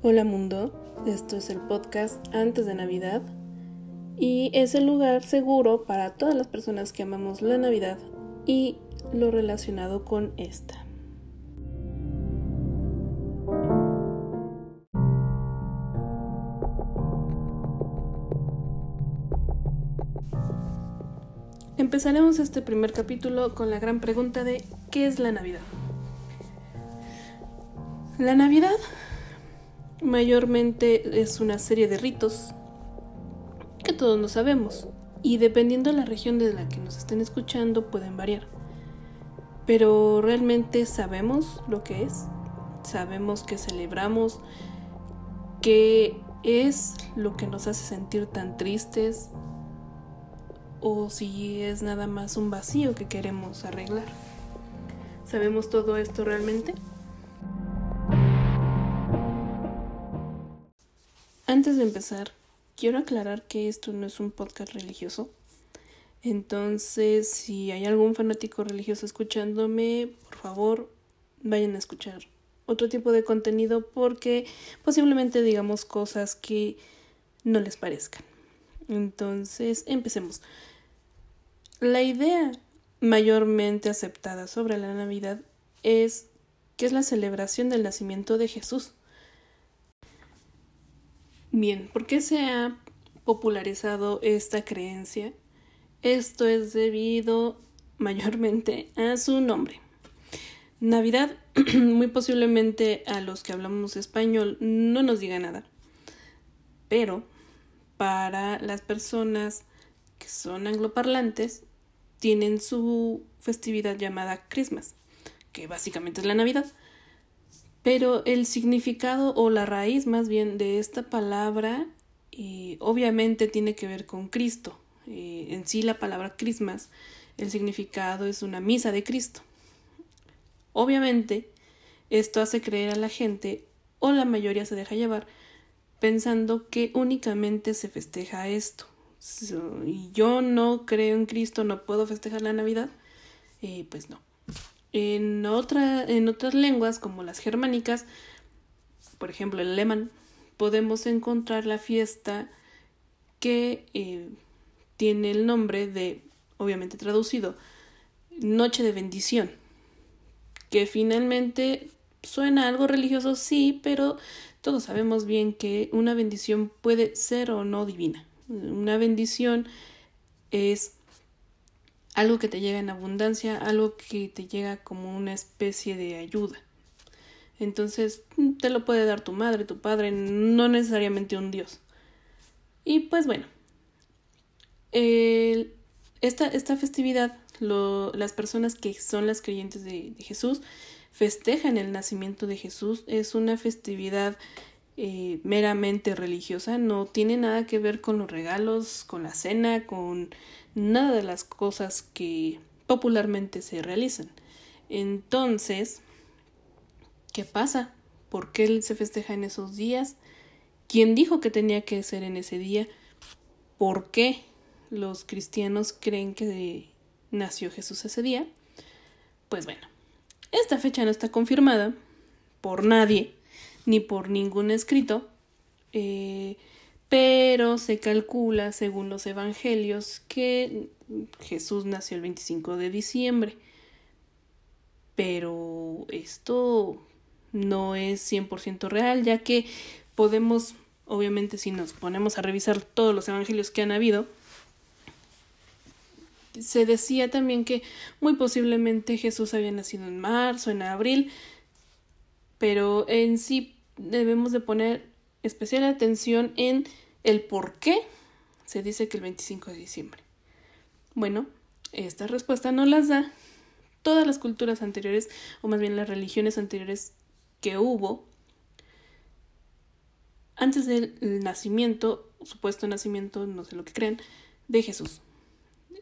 Hola mundo, esto es el podcast antes de Navidad y es el lugar seguro para todas las personas que amamos la Navidad y lo relacionado con esta. Empezaremos este primer capítulo con la gran pregunta de ¿qué es la Navidad? La Navidad mayormente es una serie de ritos que todos no sabemos y dependiendo de la región de la que nos estén escuchando pueden variar. Pero realmente sabemos lo que es, sabemos que celebramos, qué es lo que nos hace sentir tan tristes o si es nada más un vacío que queremos arreglar. ¿Sabemos todo esto realmente? Antes de empezar, quiero aclarar que esto no es un podcast religioso. Entonces, si hay algún fanático religioso escuchándome, por favor, vayan a escuchar otro tipo de contenido porque posiblemente digamos cosas que no les parezcan. Entonces, empecemos. La idea mayormente aceptada sobre la Navidad es que es la celebración del nacimiento de Jesús. Bien, ¿por qué se ha popularizado esta creencia? Esto es debido mayormente a su nombre. Navidad, muy posiblemente a los que hablamos español no nos diga nada, pero para las personas que son angloparlantes tienen su festividad llamada Christmas, que básicamente es la Navidad. Pero el significado o la raíz más bien de esta palabra eh, obviamente tiene que ver con Cristo. Eh, en sí la palabra Christmas, el significado es una misa de Cristo. Obviamente esto hace creer a la gente, o la mayoría se deja llevar, pensando que únicamente se festeja esto. y yo no creo en Cristo, no puedo festejar la Navidad. Eh, pues no. En, otra, en otras lenguas, como las germánicas, por ejemplo el alemán, podemos encontrar la fiesta que eh, tiene el nombre de, obviamente traducido, Noche de Bendición, que finalmente suena algo religioso, sí, pero todos sabemos bien que una bendición puede ser o no divina. Una bendición es algo que te llega en abundancia, algo que te llega como una especie de ayuda. Entonces, te lo puede dar tu madre, tu padre, no necesariamente un Dios. Y pues bueno, esta, esta, festividad, las personas que son las creyentes de, Jesús festejan el nacimiento de Jesús. Es una festividad eh, meramente religiosa, no tiene nada que ver con los regalos, con la cena, con nada de las cosas que popularmente se realizan. Entonces, ¿qué pasa? ¿Por qué se festeja en esos días? ¿Quién dijo que tenía que ser en ese día? ¿Por qué los cristianos creen que nació Jesús ese día? Pues bueno, esta fecha no está confirmada por nadie, ni por ningún escrito. Eh, pero se calcula, según los evangelios, que Jesús nació el 25 de diciembre. Pero esto no es 100% real, ya que podemos, obviamente, si nos ponemos a revisar todos los evangelios que han habido, se decía también que muy posiblemente Jesús había nacido en marzo, en abril, pero en sí debemos de poner especial atención en el por qué se dice que el 25 de diciembre. Bueno, esta respuesta no las da todas las culturas anteriores, o más bien las religiones anteriores que hubo antes del nacimiento, supuesto nacimiento, no sé lo que crean, de Jesús.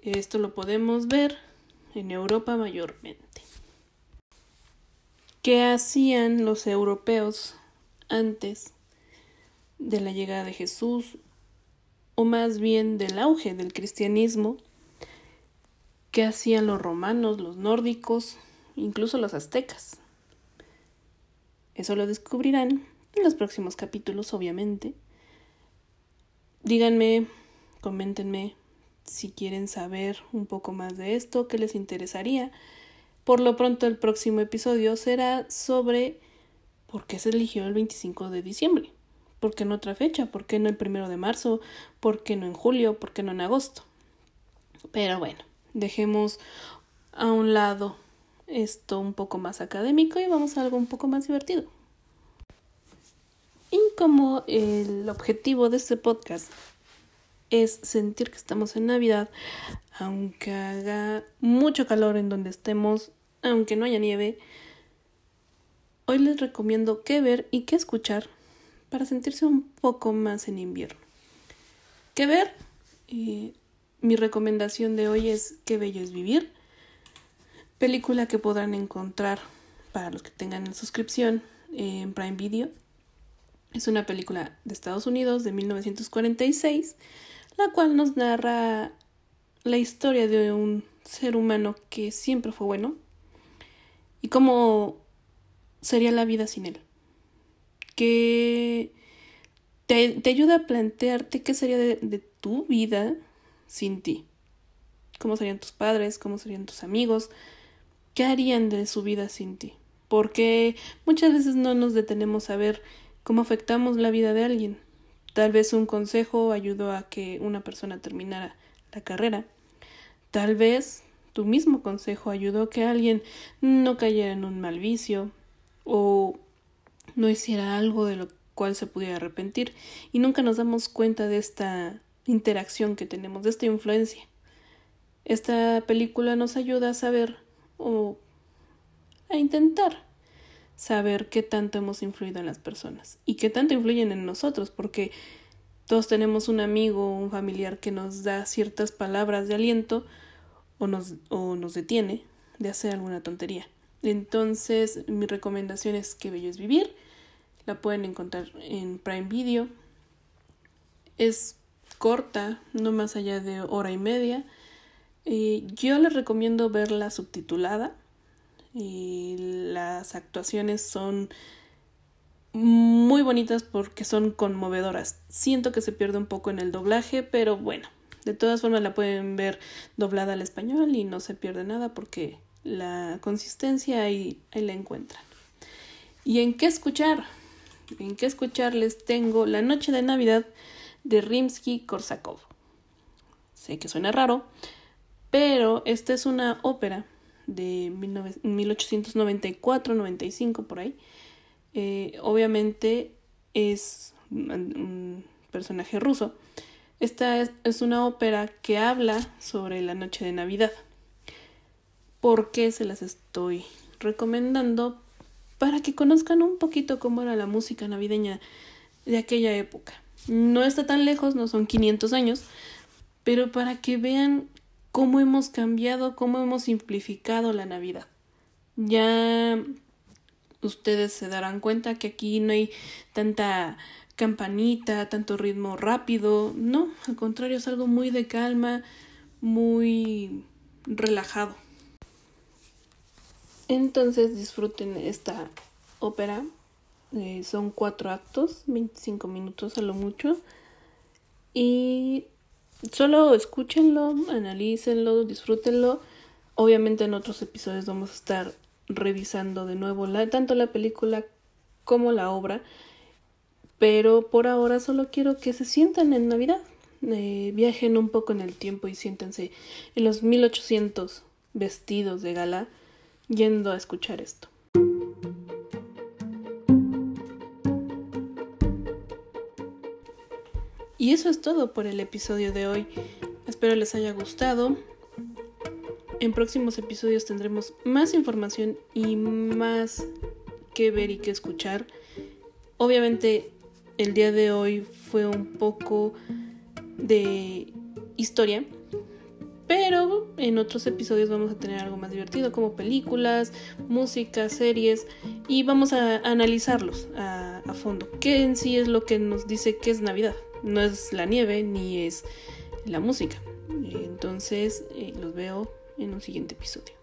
Esto lo podemos ver en Europa mayormente. ¿Qué hacían los europeos antes de la llegada de Jesús, o más bien del auge del cristianismo, que hacían los romanos, los nórdicos, incluso los aztecas. Eso lo descubrirán en los próximos capítulos, obviamente. Díganme, coméntenme si quieren saber un poco más de esto, qué les interesaría. Por lo pronto el próximo episodio será sobre por qué se eligió el 25 de diciembre. ¿Por qué no otra fecha? ¿Por qué no el primero de marzo? ¿Por qué no en julio? ¿Por qué no en agosto? Pero bueno, dejemos a un lado esto un poco más académico y vamos a algo un poco más divertido. Y como el objetivo de este podcast es sentir que estamos en Navidad, aunque haga mucho calor en donde estemos, aunque no haya nieve, hoy les recomiendo qué ver y qué escuchar para sentirse un poco más en invierno. ¿Qué ver? Mi recomendación de hoy es Qué bello es vivir, película que podrán encontrar para los que tengan suscripción en Prime Video. Es una película de Estados Unidos de 1946 la cual nos narra la historia de un ser humano que siempre fue bueno y cómo sería la vida sin él. Que te, ayuda a plantearte qué sería de, de tu vida sin ti. Cómo serían tus padres, cómo serían tus amigos, qué harían de su vida sin ti. Porque muchas veces no nos detenemos a ver cómo afectamos la vida de alguien. Tal vez un consejo ayudó a que una persona terminara la carrera. Tal vez tu mismo consejo ayudó a que alguien no cayera en un mal vicio o no hiciera algo de lo cual se pudiera arrepentir y nunca nos damos cuenta de esta interacción que tenemos, de esta influencia. Esta película nos ayuda a saber o a intentar saber qué tanto hemos influido en las personas y qué tanto influyen en nosotros, porque todos tenemos un amigo o un familiar que nos da ciertas palabras de aliento o nos, o nos detiene de hacer alguna tontería. Entonces, mi recomendación es que Bello es Vivir. La pueden encontrar en Prime Video. Es corta, no más allá de hora y media. yo les recomiendo verla subtitulada y las actuaciones son muy bonitas porque son conmovedoras. Siento que se pierde un poco en el doblaje, pero bueno, de todas formas la pueden ver doblada al español y no se pierde nada porque la consistencia ahí, ahí la encuentran. ¿Y en qué escuchar? En qué escuchar les tengo La Noche de Navidad de Rimsky-Korsakov. Sé que suena raro, pero esta es una ópera de 1894-95 por ahí. Eh, obviamente es un personaje ruso. Esta es, una ópera que habla sobre la noche de Navidad. ¿Por qué se las estoy recomendando? Para que conozcan un poquito cómo era la música navideña de aquella época. No está tan lejos, no son 500 años, pero para que vean cómo hemos cambiado, cómo hemos simplificado la Navidad. Ya ustedes se darán cuenta que aquí no hay tanta campanita, tanto ritmo rápido, no, al contrario es algo muy de calma, muy relajado. Entonces disfruten esta ópera, eh, son cuatro actos, 25 minutos a lo mucho, y Solo escúchenlo, analícenlo, disfrútenlo. Obviamente en otros episodios vamos a estar revisando de nuevo tanto la película como la obra. Pero por ahora solo quiero que se sientan en Navidad. Eh, viajen un poco en el tiempo y siéntense en los 1800 vestidos de gala yendo a escuchar esto. Y eso es todo por el episodio de hoy. Espero les haya gustado. En próximos episodios tendremos más información y más que ver y que escuchar. Obviamente el día de hoy fue un poco de historia, pero en otros episodios vamos a tener algo más divertido como películas, música, series y vamos a analizarlos a, fondo. ¿Qué en sí es lo que nos dice que es Navidad? no es la nieve ni es la música. Entonces eh, los veo en un siguiente episodio.